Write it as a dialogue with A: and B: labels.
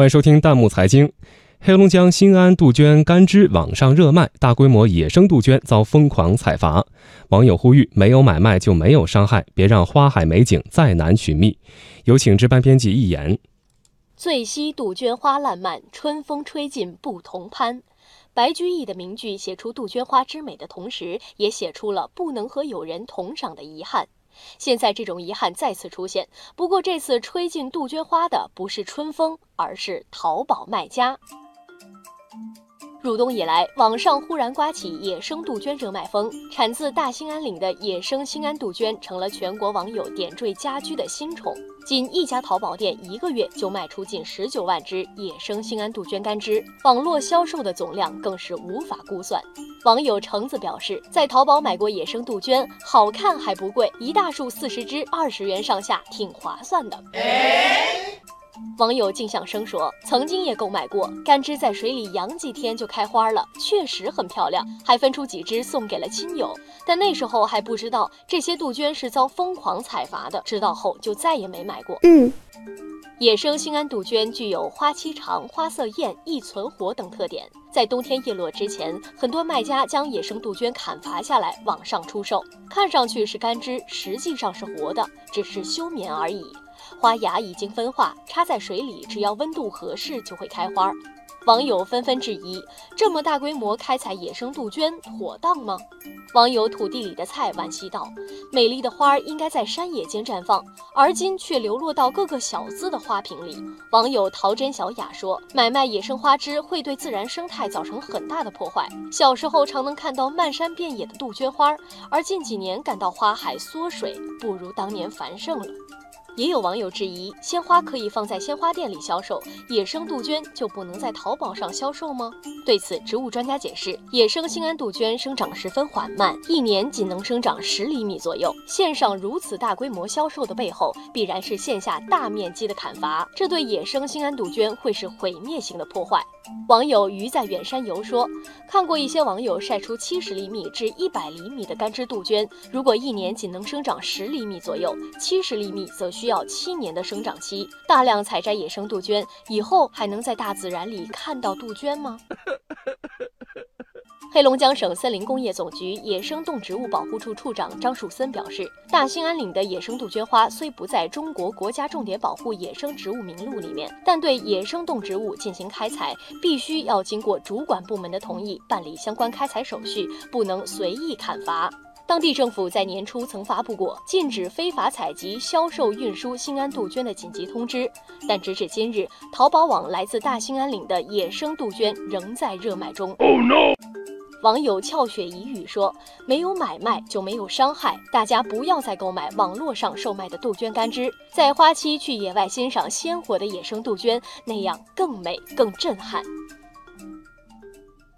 A: 欢迎收听弹幕财经。黑龙江新安杜鹃干枝网上热卖，大规模野生杜鹃遭疯狂采伐。网友呼吁：没有买卖就没有伤害，别让花海美景再难寻觅。有请值班编辑一言。
B: 最惜杜鹃花烂漫，春风吹尽不同攀。白居易的名句写出杜鹃花之美的同时，也写出了不能和友人同赏的遗憾。现在这种遗憾再次出现，不过这次吹进杜鹃花的不是春风，而是淘宝卖家。入冬以来，网上忽然刮起野生杜鹃热卖风，产自大兴安岭的野生兴安杜鹃成了全国网友点缀家居的新宠。仅一家淘宝店一个月就卖出近十九万只野生兴安杜鹃干枝，网络销售的总量更是无法估算。网友橙子表示，在淘宝买过野生杜鹃，好看还不贵，一大束四十只，二十元上下，挺划算的。网友静向生说，曾经也购买过干枝，在水里养几天就开花了，确实很漂亮，还分出几只送给了亲友。但那时候还不知道这些杜鹃是遭疯狂采伐的，知道后就再也没买过。嗯，野生兴安杜鹃具有花期长、花色艳、易存活等特点，在冬天叶落之前，很多卖家将野生杜鹃砍伐下来网上出售，看上去是干枝，实际上是活的，只是休眠而已。花芽已经分化，插在水里，只要温度合适就会开花。网友纷纷质疑：这么大规模开采野生杜鹃妥当吗？网友土地里的菜惋惜道：美丽的花儿应该在山野间绽放，而今却流落到各个小资的花瓶里。网友陶真小雅说：买卖野生花枝会对自然生态造成很大的破坏。小时候常能看到漫山遍野的杜鹃花，而近几年感到花海缩水，不如当年繁盛了。也有网友质疑，鲜花可以放在鲜花店里销售，野生杜鹃就不能在淘宝上销售吗？对此，植物专家解释，野生兴安杜鹃生长十分缓慢，一年仅能生长十厘米左右。线上如此大规模销售的背后，必然是线下大面积的砍伐，这对野生兴安杜鹃会是毁灭性的破坏。网友鱼在远山游说，看过一些网友晒出七十厘米至一百厘米的干枝杜鹃，如果一年仅能生长十厘米左右，七十厘米则需要七年的生长期。大量采摘野生杜鹃，以后还能在大自然里看到杜鹃吗？黑龙江省森林工业总局野生动植物保护处处长张树森表示，大兴安岭的野生杜鹃花虽不在中国国家重点保护野生植物名录里面，但对野生动植物进行开采，必须要经过主管部门的同意，办理相关开采手续，不能随意砍伐。当地政府在年初曾发布过禁止非法采集、销售、运输兴安杜鹃的紧急通知，但直至今日，淘宝网来自大兴安岭的野生杜鹃仍在热卖中。Oh no. 网友俏雪怡语说：“没有买卖就没有伤害，大家不要再购买网络上售卖的杜鹃干枝，在花期去野外欣赏鲜活的野生杜鹃，那样更美更震撼。”